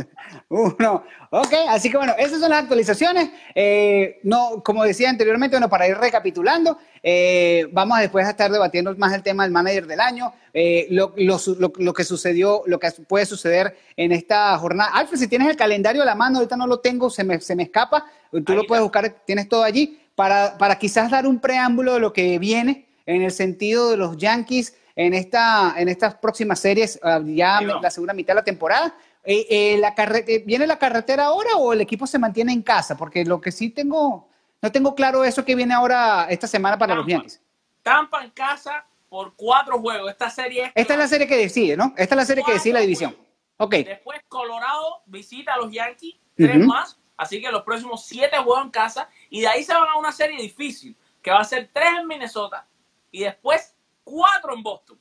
uno. Ok, así que bueno, esas son las actualizaciones. Eh, no, como decía anteriormente, bueno, para ir recapitulando, eh, vamos a después a estar debatiendo más el tema del manager del año, eh, lo, lo lo- lo que sucedió, lo que puede suceder en esta jornada. Alfred, si tienes el calendario a la mano, ahorita no lo tengo, se me, se me escapa, tú Ahí lo está. puedes buscar, tienes todo allí, para, para quizás dar un preámbulo de lo que viene en el sentido de los Yankees en, esta, en estas próximas series, ah, ya la segunda mitad de la temporada. Eh, eh, la eh, ¿Viene la carretera ahora o el equipo se mantiene en casa? Porque lo que sí tengo, no tengo claro eso que viene ahora esta semana para los. Yankees. Tampa en casa por cuatro juegos. Esta serie es Esta es la serie que decide, ¿no? Esta es la serie que decide la división. Ok, Después Colorado visita a los Yankees, tres más. Así que los próximos siete juegos en casa. Y de ahí se van a una serie difícil, que va a ser tres en Minnesota y después cuatro en Boston.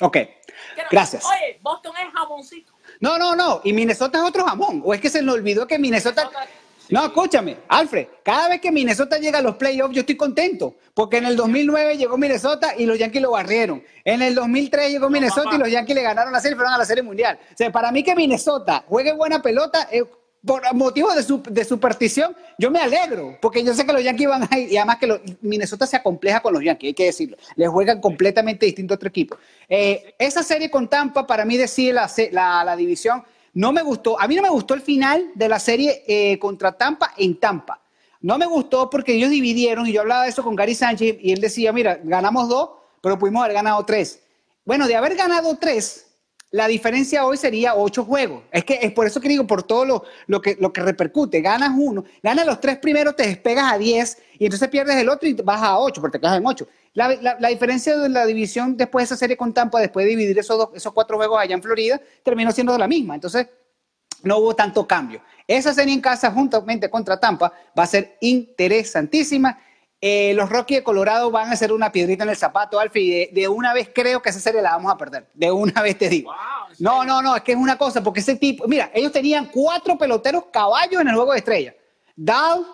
ok. Gracias. Oye, Boston es jamoncito. No, no, no. Y Minnesota es otro jamón. ¿O es que se le olvidó que Minnesota... Sí. No, escúchame, Alfred, cada vez que Minnesota llega a los playoffs yo estoy contento, porque en el 2009 llegó Minnesota y los Yankees lo barrieron. En el 2003 llegó Minnesota y los Yankees le ganaron la serie y fueron a la serie mundial. O sea, para mí que Minnesota juegue buena pelota, eh, por motivos de, su- de superstición, yo me alegro, porque yo sé que los Yankees van a ir, y además que Minnesota se acompleja con los Yankees, hay que decirlo, les juegan completamente distinto a otro equipo. Eh, esa serie con Tampa, para mí decide la, la, la división, no me gustó, a mí no me gustó el final de la serie eh, contra Tampa en Tampa. No me gustó porque ellos dividieron, y yo hablaba de eso con Gary Sánchez, y él decía, mira, ganamos dos, pero pudimos haber ganado tres. Bueno, de haber ganado tres, la diferencia hoy sería ocho juegos. Es que es por eso que digo, por todo lo, lo, que, lo que repercute. Ganas uno, ganas los tres primeros, te despegas a diez y entonces pierdes el otro y vas a ocho, porque te quedas en ocho. La, la- diferencia de la división después de esa serie con Tampa, después de dividir esos, dos, esos cuatro juegos allá en Florida, terminó siendo la misma. Entonces, no hubo tanto cambio. Esa serie en casa, juntamente contra Tampa, va a ser interesantísima. Eh, los Rockies de Colorado van a ser una piedrita en el zapato, Alfie, y de, de una vez creo que esa serie la vamos a perder. De una vez te digo. Wow, ¿en no, serio? no, no, es que es una cosa, porque ese tipo, mira, ellos tenían cuatro peloteros caballos en el juego de estrella. Dal,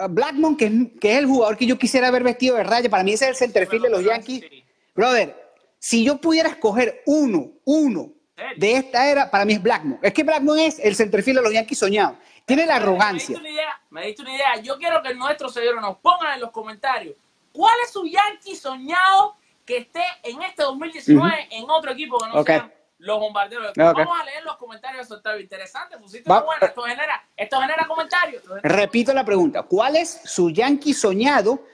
uh, Blackmon, que es, que es el jugador que yo quisiera ver vestido de raya, para mí ese es el centerfield de los Yankees. Sí. Brother, si yo pudiera escoger uno, uno de esta era, para mí es Blackmon. Es que Blackmon es el centerfield de los Yankees soñado. Tiene la arrogancia. Me diste una idea, me diste una idea. Yo quiero que nuestros seguidores nos pongan en los comentarios cuál es su Yankee soñado que esté en este 2019 en otro equipo que no Ok. sean los bombarderos. Vamos a leer los comentarios, eso está interesante. Pusiste Va- buena. Esto genera, esto genera comentarios. Repito la pregunta. ¿Cuál es su Yankee soñado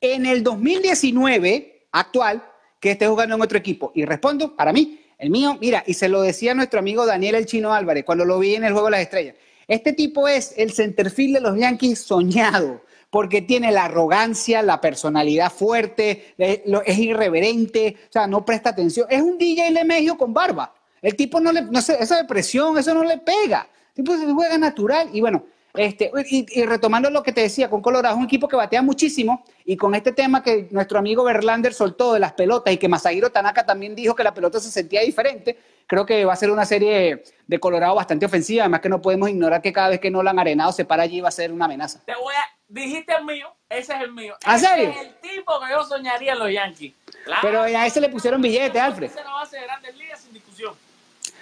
en el 2019 actual que esté jugando en otro equipo? Y respondo, para mí, el mío, mira, y se lo decía nuestro amigo Daniel El Chino Álvarez cuando lo vi en el Juego de las Estrellas. Este tipo es el centerfield de los Yankees soñado, porque tiene la arrogancia, la personalidad fuerte, es irreverente, o sea, no presta atención. Es un DJ Lemegio con barba. El tipo no le, no sé, esa depresión, eso no le pega. El tipo se juega natural y bueno, este, y, y retomando lo que te decía, con Colorado es un equipo que batea muchísimo y con este tema que nuestro amigo Verlander soltó de las pelotas y que Masahiro Tanaka también dijo que la pelota se sentía diferente, creo que va a ser una serie de Colorado bastante ofensiva, además que no podemos ignorar que cada vez que Nolan Arenado se para allí va a ser una amenaza. Te voy a. Dijiste el mío, ese es el mío. ¿Ah, Ese serio? es el tipo que yo soñaría en los Yankees. Claro. Pero a ese le pusieron billete, Alfred. Esa es la base de grandes ligas sin discusión.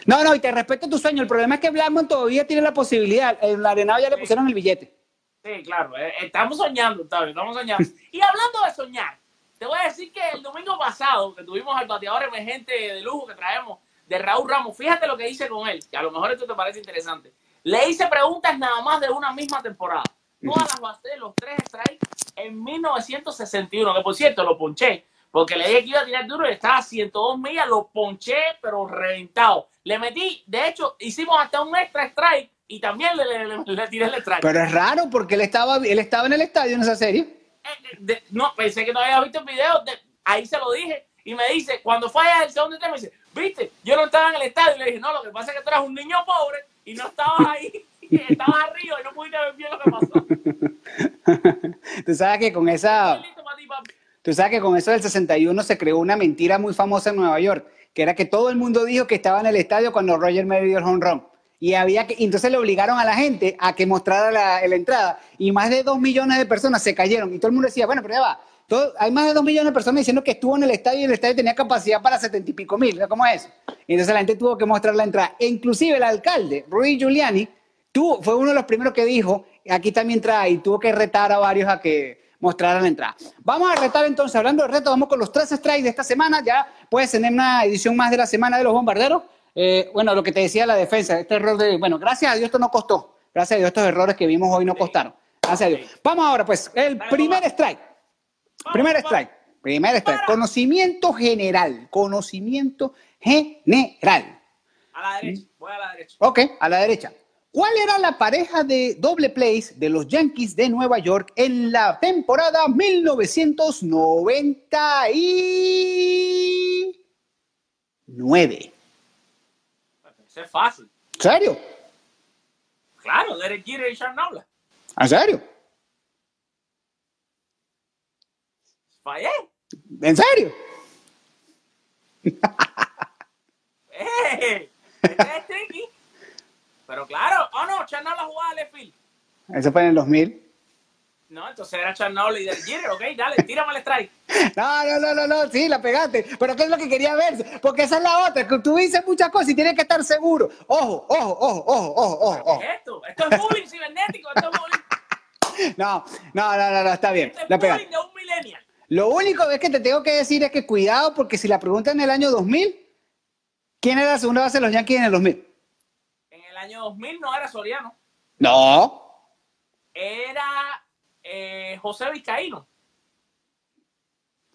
No, no, y te respeto tu sueño, el problema es que Blackmon todavía tiene la posibilidad, en Arenado ya le pusieron el billete. Sí, claro, eh, estamos soñando, Octavio, estamos soñando. Y hablando de soñar, te voy a decir que el domingo pasado, que tuvimos al bateador emergente de lujo que traemos, de Raúl Ramos, fíjate lo que hice con él, que a lo mejor esto te parece interesante. Le hice preguntas nada más de una misma temporada. Todas las basé, los tres strikes, en 1961, que por cierto lo ponché, porque le dije que iba a tirar duro y estaba a 102 millas, lo ponché, pero reventado. Le metí, de hecho, hicimos hasta un extra strike y también le, le, le- le tiré el strike. Pero es raro porque él estaba, él estaba en el estadio en esa serie. Eh, de- no, pensé que no había visto el video, de- ahí se lo dije. Y me dice, cuando fue allá el segundo tema, me dice, viste, yo no estaba en el estadio. Y le dije, no, lo que pasa es que tú eras un niño pobre y no estabas ahí, estabas arriba y no pudiste ver bien lo que pasó. Tú sabes que con esa, tú sabes que con eso del 61 se creó una mentira muy famosa en Nueva York, que era que todo el mundo dijo que estaba en el estadio cuando Roger Mary dio el home run. Y había que, entonces le obligaron a la gente a que mostrara la, la entrada. Y más de dos millones de personas se cayeron. Y todo el mundo decía, bueno, pero ya va. hay más de dos millones de personas diciendo que estuvo en el estadio y el estadio tenía capacidad para setenta y pico mil. ¿Cómo es entonces la gente tuvo que mostrar la entrada. E inclusive el alcalde, Rudy Giuliani, tuvo, fue uno de los primeros que dijo, aquí mi entrada, y tuvo que retar a varios a que mostraran la entrada. Vamos a retar entonces, hablando de reto, vamos con los tres strikes de esta semana. Ya puedes tener una edición más de la semana de los bombarderos. Eh, bueno, lo que te decía la defensa, este error de, bueno, gracias a Dios esto no costó. Gracias a Dios estos errores que vimos hoy no costaron. Gracias a Dios. Vamos ahora pues, el primer strike. Primer strike. Primer strike. Conocimiento general. Conocimiento general. A la derecha, voy a la derecha. Ok, a la derecha. ¿Cuál era la pareja de doble plays de los Yankees de Nueva York en la temporada 1999? Eso es fácil. ¿En serio? Claro, Derek Jeter y Sean Nobla. ¿En serio? Fallé. ¿En serio? ¡Eh! Este es tricky. Pero claro, oh no, Sean Nobla jugaba a left field. Eso fue en el 2000. No, entonces era Nobla y Derek Jeter, ok, dale, tírame el strike. No, no, no, no, no, sí, la pegaste. Pero ¿qué es lo que quería ver? Porque esa es la otra, que tú dices muchas cosas y tienes que estar seguro. Ojo, ojo, ojo, ojo, ojo, ojo. ¿Qué es esto? Esto es bullying cibernético, esto es bullying, No, no, no, no, no, está bien. esto es La bullying pegaste. de un millennial. Lo único es que te tengo que decir es que cuidado, porque si la pregunta en el año 2000, ¿quién era la segunda base de los Yankees en el 2000? Año 2000 no era Soriano, No. era eh, José Vizcaíno.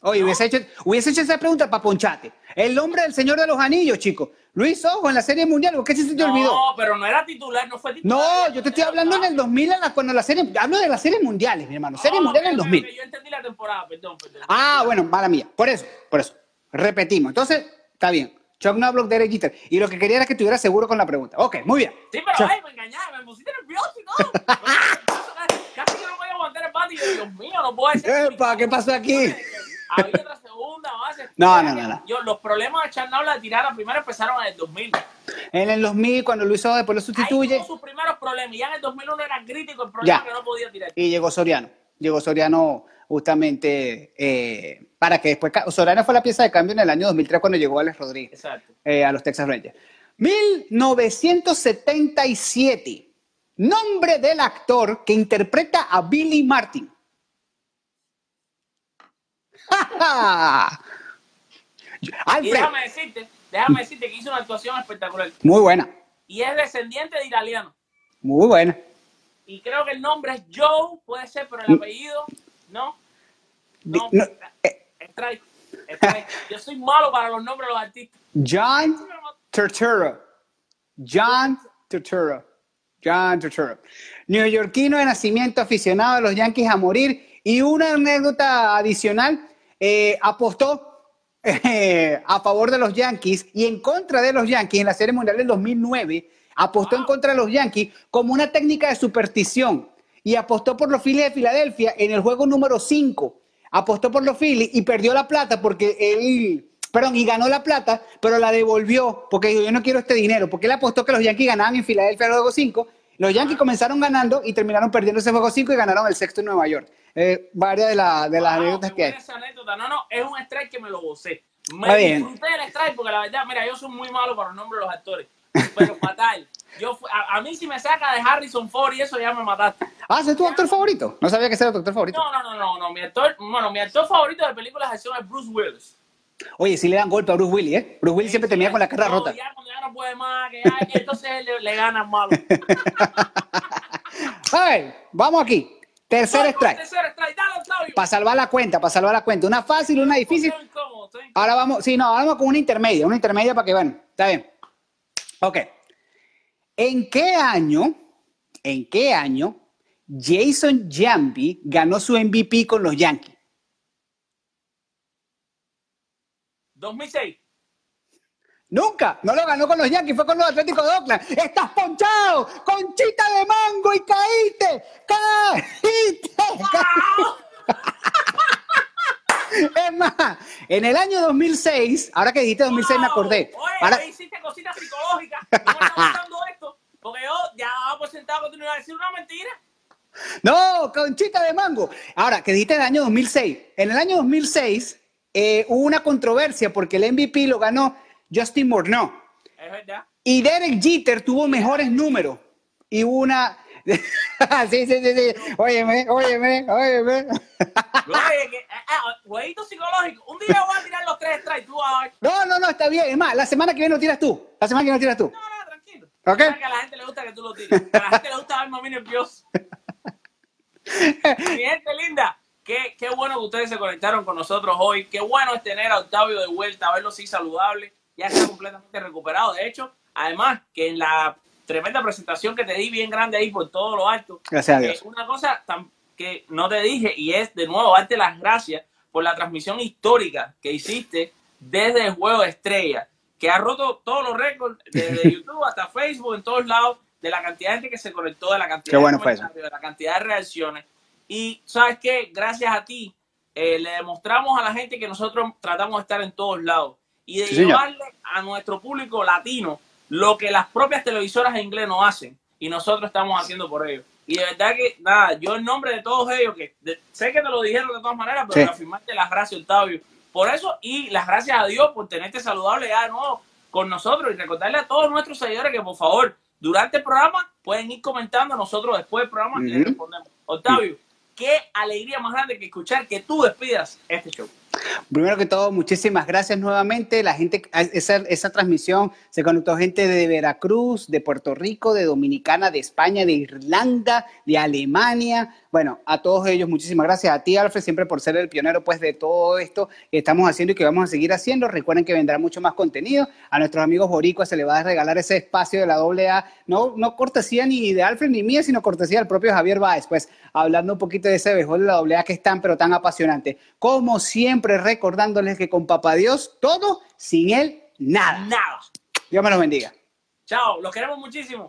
Oye, hubiese, hecho, hubiese hecho esa pregunta para ponchate. El nombre del Señor de los Anillos, chicos. Luis Ojo en la Serie Mundial. ¿Por qué se te olvidó? No, pero no era titular, no fue titular. No, yo te estoy hablando en el 2000, en la- cuando la serie. Hablo de las series mundiales, mi hermano. Serie mundial en el ok, ok, 2000. ok, Yo entendí la temporada, perdón, perdón. Ah, bueno, mala mía. Por eso, por eso. Repetimos. Entonces, está bien. Chuck Knobloch, Derek Jeter. Y lo que quería era que estuviera seguro con la pregunta. Ok, muy bien. Sí, pero Chuck- ay, me engañaste, me pusiste nervioso y todo. Casi que no voy a aguantar el bate y yo, Dios mío, no puedo ser. Epa, ¿qué pasó aquí? Había otra segunda base. No, no, no, no. Yo, los problemas de Charnabla de tirar a primera empezaron en el 2000. En el 2000, cuando Luis Ojo después lo Ahí sustituye. tuvo sus primeros problemas. Ya en el 2001 era crítico el problema Ya. que no podía tirar. Y llegó Soriano. Llegó Soriano justamente eh, para que después. Soriano fue la pieza de cambio en el año 2003 cuando llegó Alex Rodríguez Exacto. eh, a los Texas Rangers. 1977. Nombre del actor que interpreta a Billy Martin. ¡Ja, ja! Alfred. déjame decirte, déjame decirte que hizo una actuación espectacular. Muy buena. Y es descendiente de italiano. Muy buena. Y creo que el nombre es Joe, puede ser, pero el apellido, no. No, Mm. No, eh, strike, strike. Yo soy malo para los nombres de los artistas. John Turturro. John Turturro. John Turturro. Neoyorquino de nacimiento, aficionado a los Yankees a morir. Y una anécdota adicional, eh, apostó eh, a favor de los Yankees y en contra de los Yankees en la Serie Mundial del 2009. Apostó en contra de los Yankees como una técnica de superstición y apostó por los Phillies de Filadelfia en el juego número 5. Apostó por los Phillies y perdió la plata porque él, perdón, y ganó la plata, pero la devolvió porque dijo, yo no quiero este dinero, porque él apostó que los Yankees ganaban en Filadelfia el juego 5. Los Yankees comenzaron ganando y terminaron perdiendo ese juego 5 y ganaron el sexto en Nueva York. Eh, varias de, la- de las Wow, anécdotas que hay. anécdota. No, no, es un strike que me lo gocé. Me disfruté del strike porque la verdad, mira, yo soy muy malo para los nombres de los actores. Pero fatal. Yo, a, a mí si me saca de Harrison Ford y eso ya me mataste. Ah, ¿ese es tu actor favorito? No sabía que era tu actor favorito. No, no, no, no, no. Mi actor, bueno, mi actor favorito de películas de acción es Bruce Willis. Oye, sí le dan golpe a Bruce Willis, ¿eh? Bruce Willis siempre termina con la cara No, rota. Ya cuando ya no puede más, que ya, entonces le, le gana malo. A ver, vamos aquí. Tercer strike. Tercer strike, dale, Octavio. Para salvar la cuenta, para salvar la cuenta. Una fácil, una difícil. Ahora vamos, sí, no, ahora vamos con una intermedia, una intermedia para que, bueno, está bien. Ok. ¿En qué año, en qué año Jason Jambi ganó su MVP con los Yankees? 2006. Nunca, no lo ganó con los Yankees, fue con los Atléticos de Oakland. Estás ponchado, conchita de mango y caíste, caíste. caíste. Es más, en el año 2006, ahora que dijiste 2006 me acordé. Oye, Ahora, hiciste cositas psicológicas. No esto. Porque yo ya por sentado que tú no ibas a decir una mentira. no, conchita de mango. Ahora, que dijiste el año 2006. En el año 2006 eh, hubo una controversia porque el MVP lo ganó Justin Morneau. Es verdad. Y Derek Jeter tuvo mejores números. Y hubo una... sí, sí, sí, sí. Óyeme, óyeme, óyeme. Que, eh, eh, psicológico. Un día voy a tirar los tres strikes. Tú vas a ver. No, no, no, está bien. Es más, la semana que viene lo tiras tú. La semana que viene lo tiras tú. No, no, tranquilo. Ok. Que a la gente le gusta que tú lo tires. A la gente le gusta verme a mí nervioso. Mi gente linda, qué, qué bueno que ustedes se conectaron con nosotros hoy. Qué bueno es tener a Octavio de vuelta, verlo así saludable. Ya está completamente recuperado. De hecho, además que en la tremenda presentación que te di bien grande ahí por todo lo alto. Gracias a Dios. eh, una cosa que no te dije y es de nuevo darte las gracias por la transmisión histórica que hiciste desde el juego de estrella, que ha roto todos los récords desde YouTube hasta Facebook, en todos lados, de la cantidad de gente que se conectó, de la cantidad Qué bueno de de la cantidad de reacciones. Y sabes qué, gracias a ti, eh, le demostramos a la gente que nosotros tratamos de estar en todos lados y de Sí, señor. llevarle a nuestro público latino lo que las propias televisoras en inglés no hacen y nosotros estamos haciendo por ellos. Y de verdad que, nada, yo en nombre de todos ellos, que de- sé que te lo dijeron de todas maneras, pero Sí. reafirmarte las gracias, Octavio, por eso y las gracias a Dios por tenerte saludable ya de nuevo con nosotros y recordarle a todos nuestros seguidores que por favor, durante el programa pueden ir comentando nosotros después del programa y les respondemos. Octavio, qué alegría más grande que escuchar que tú despidas este show. Primero que todo, muchísimas gracias nuevamente. La gente, esa, esa transmisión se conectó gente de Veracruz, de Puerto Rico, de Dominicana, de España, de Irlanda, de Alemania. Bueno, a todos ellos, muchísimas gracias. A ti, Alfred, siempre por ser el pionero pues, de todo esto que estamos haciendo y que vamos a seguir haciendo. Recuerden que vendrá mucho más contenido. A nuestros amigos boricuas se les va a regalar ese espacio de la AA. No, no cortesía ni de Alfred ni mía, sino cortesía del propio Javier Báez, pues hablando un poquito de ese béisbol de la AA que es tan, pero tan apasionante. Como siempre, recordándoles que con Papá Dios, todo, sin Él, nada. Nada. Dios me los bendiga. Chao, los queremos muchísimo.